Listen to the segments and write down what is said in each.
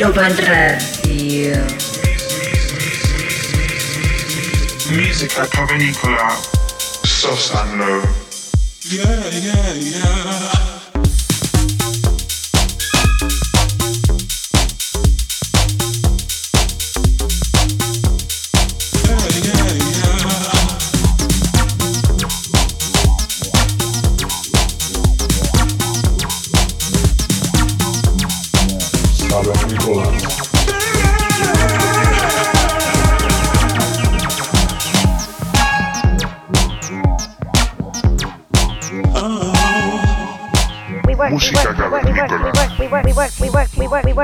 Ibiza Global Radio. Musica Cavernicola, Sosanlo. Yeah, yeah, yeah.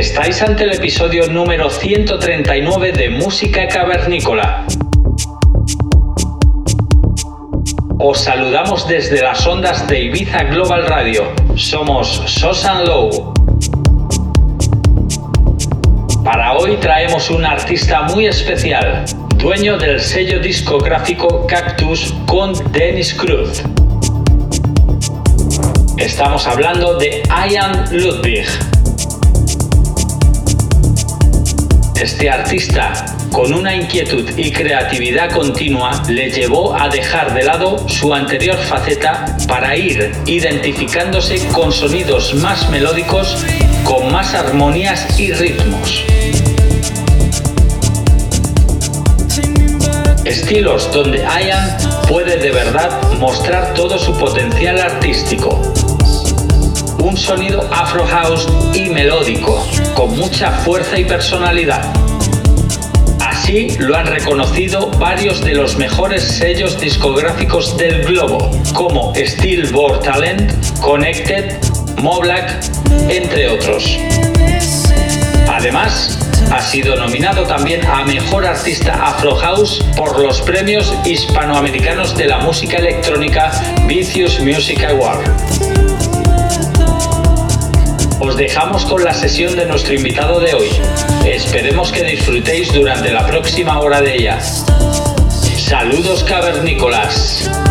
Estáis ante el episodio número 139 de Música Cavernícola. Os saludamos desde las ondas de Ibiza Global Radio. Somos Sosan Low. Para hoy traemos un artista muy especial, dueño del sello discográfico Cactus con Dennis Cruz. Estamos hablando de Ian Ludwig. Este artista, con una inquietud y creatividad continua, le llevó a dejar de lado su anterior faceta para ir identificándose con sonidos más melódicos, con más armonías y ritmos. Estilos donde Ian puede de verdad mostrar todo su potencial artístico un sonido afro house y melódico, con mucha fuerza y personalidad. Así lo han reconocido varios de los mejores sellos discográficos del globo, como Steel Board Talent, Connected, Moblack, entre otros. Además, ha sido nominado también a Mejor Artista Afro House por los premios hispanoamericanos de la música electrónica Vicious Music Award os dejamos con la sesión de nuestro invitado de hoy. Esperemos que disfrutéis durante la próxima hora de ella. Saludos cavernícolas.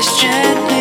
question.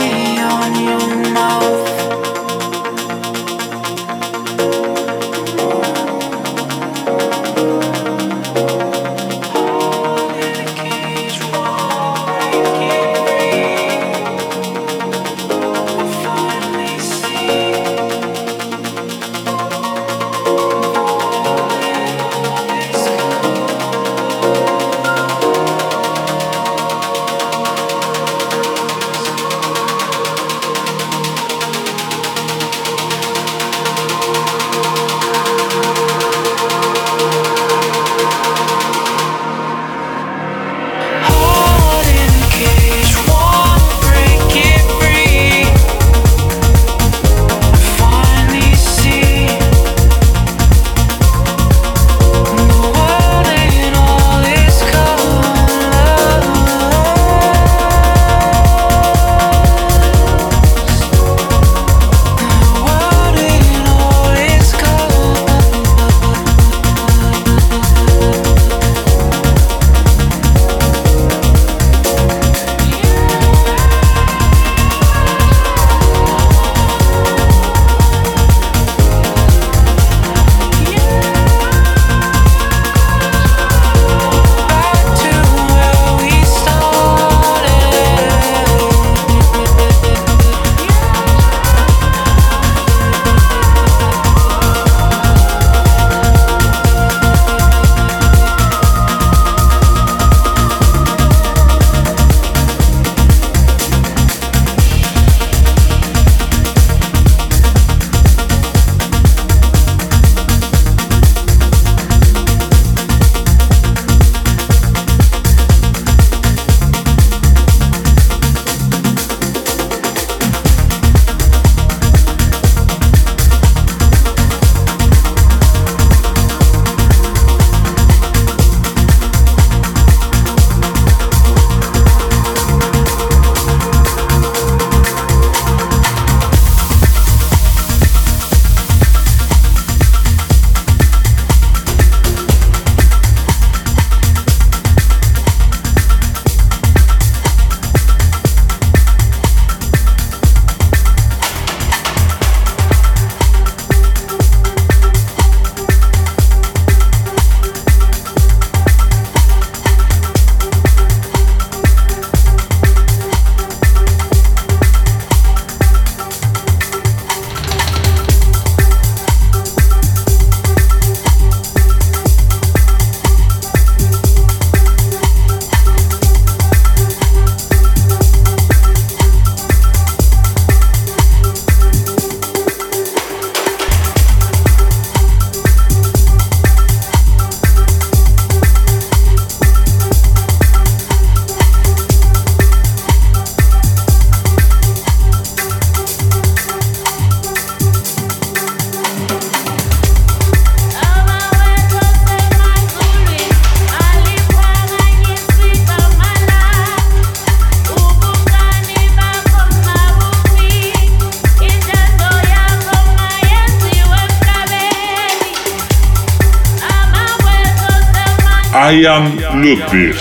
Am Ludwig.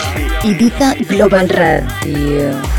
Ibiza Global Radio.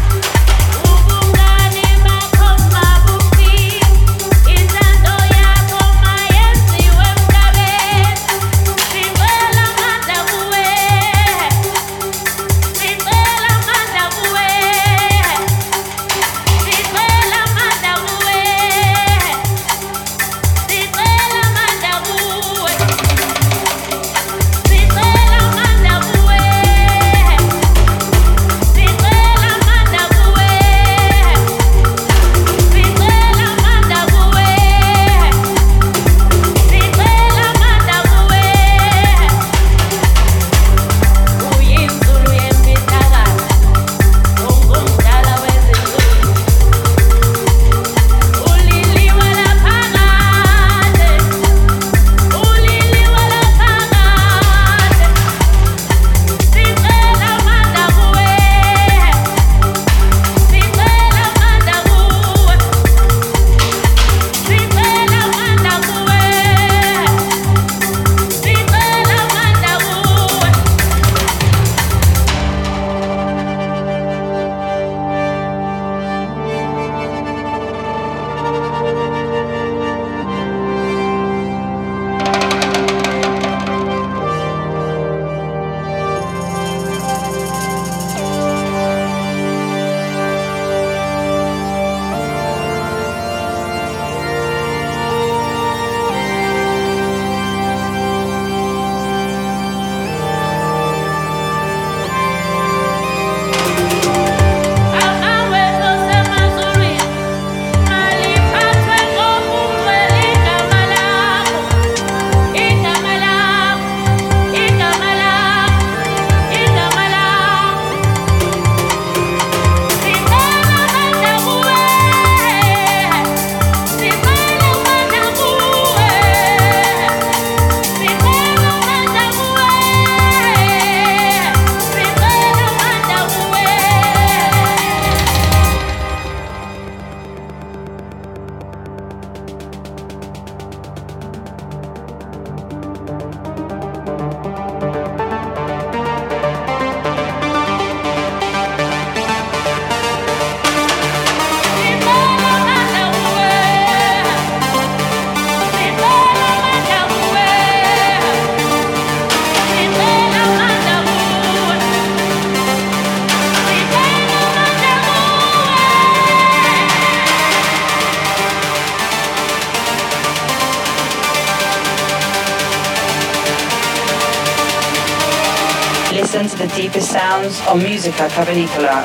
On Musica Cavernicola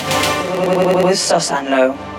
with Sosanlo.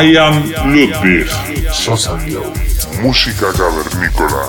I am Ludwig. Sosa música cavernícola.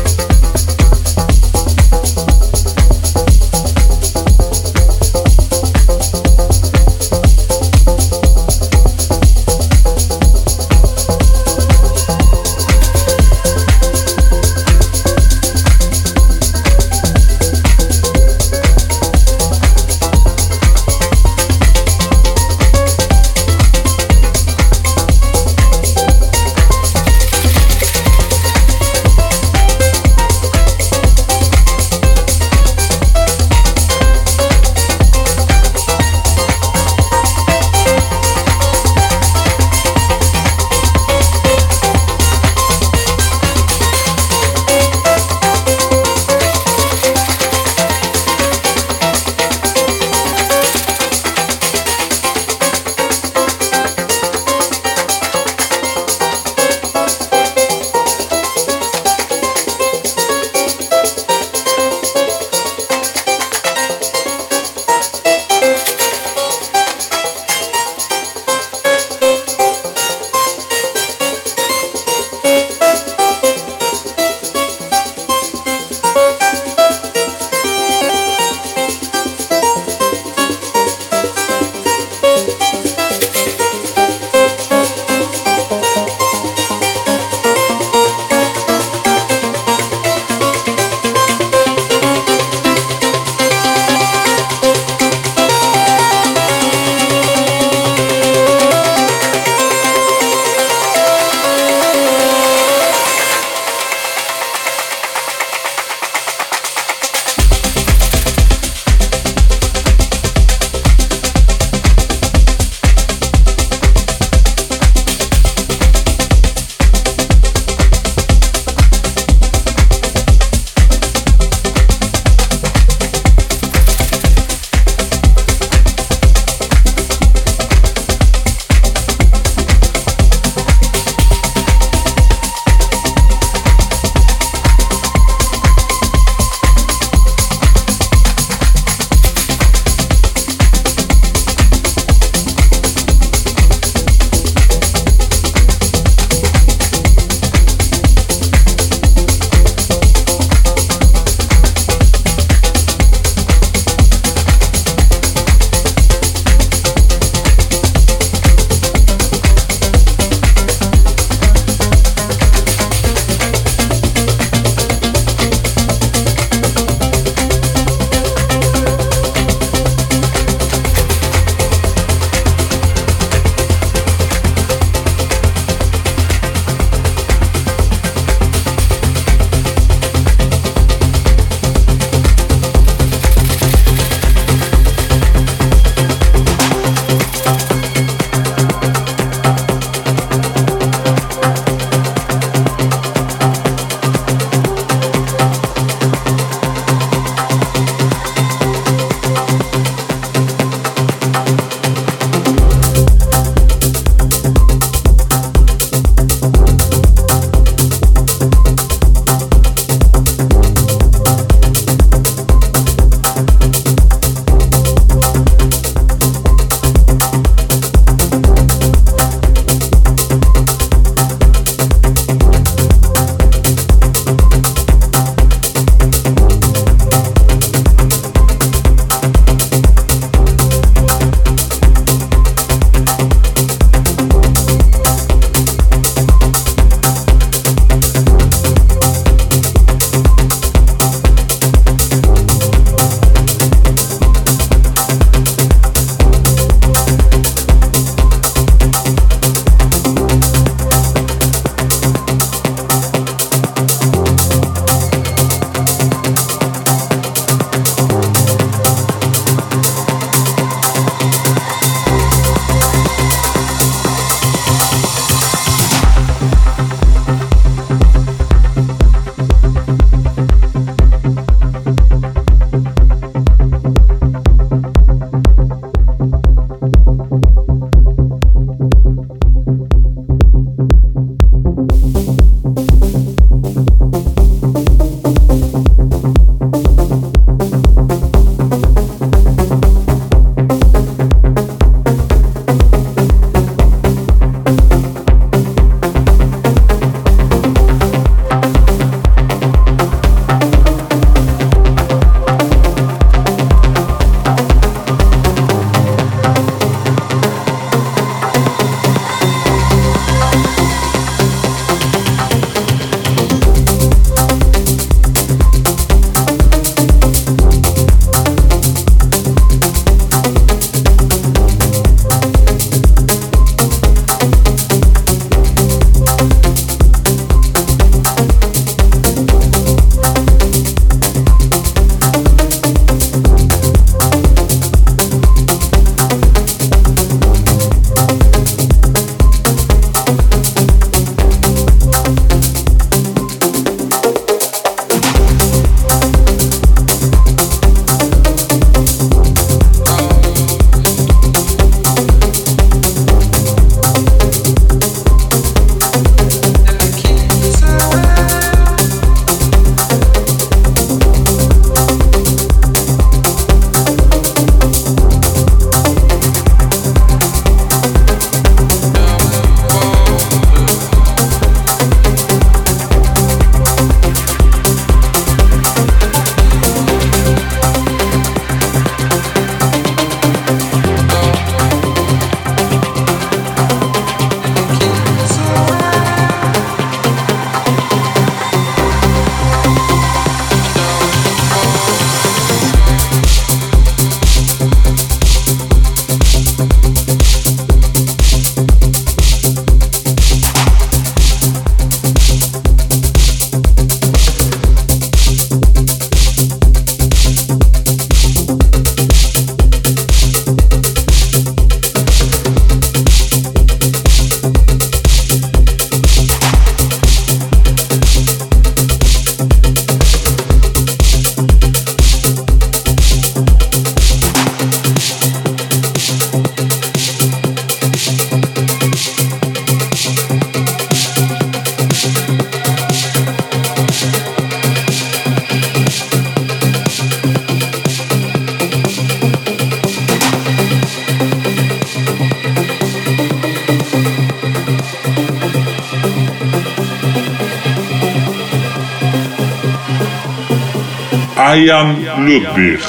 Ludwig.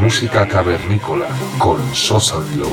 Música cavernícola con Sosa Glow.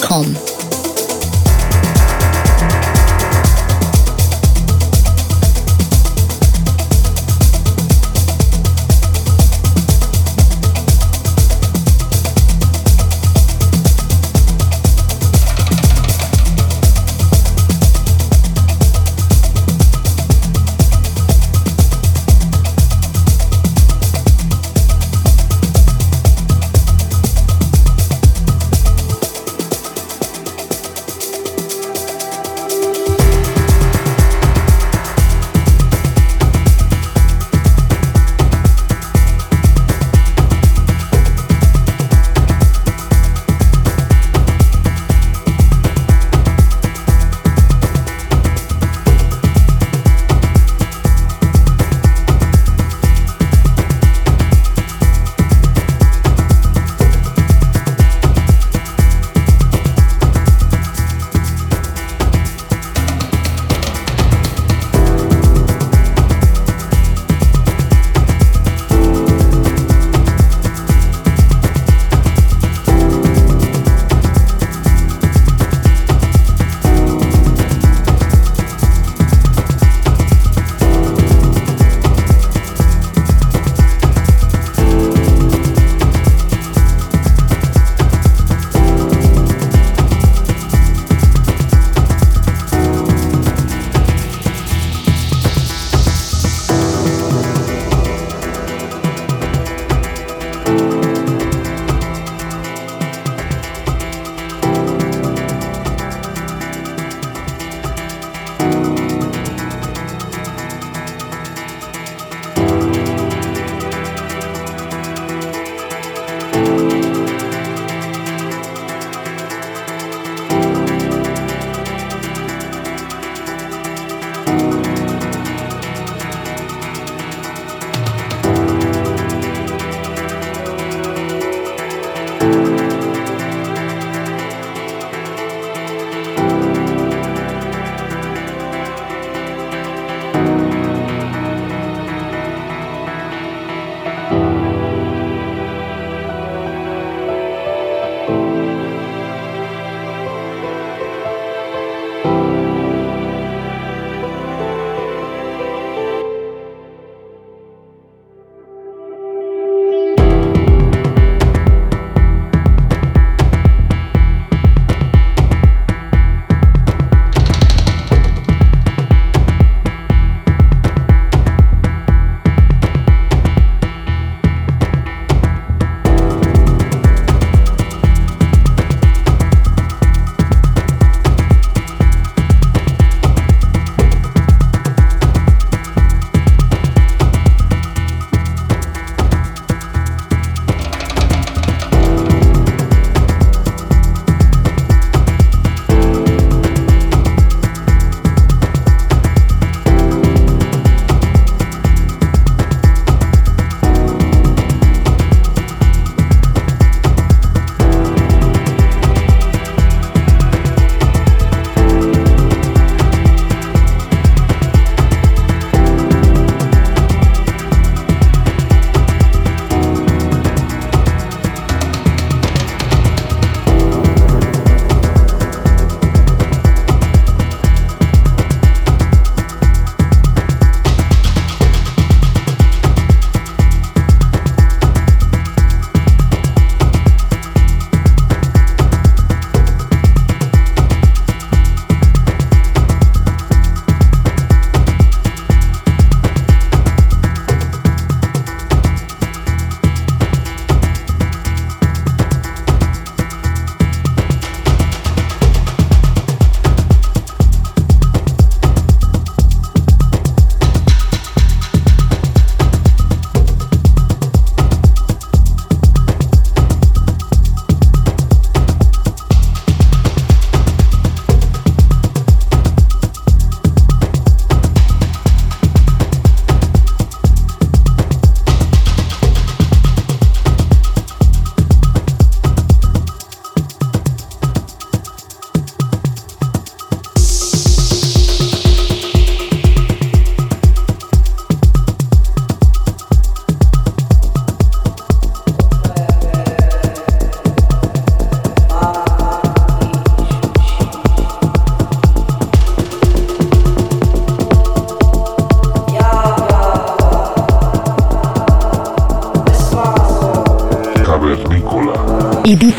Glow.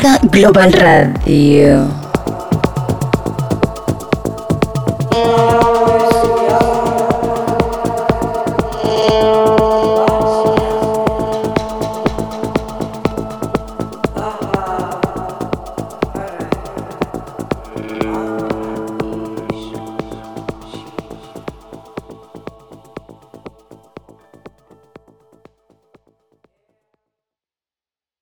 Global Radio.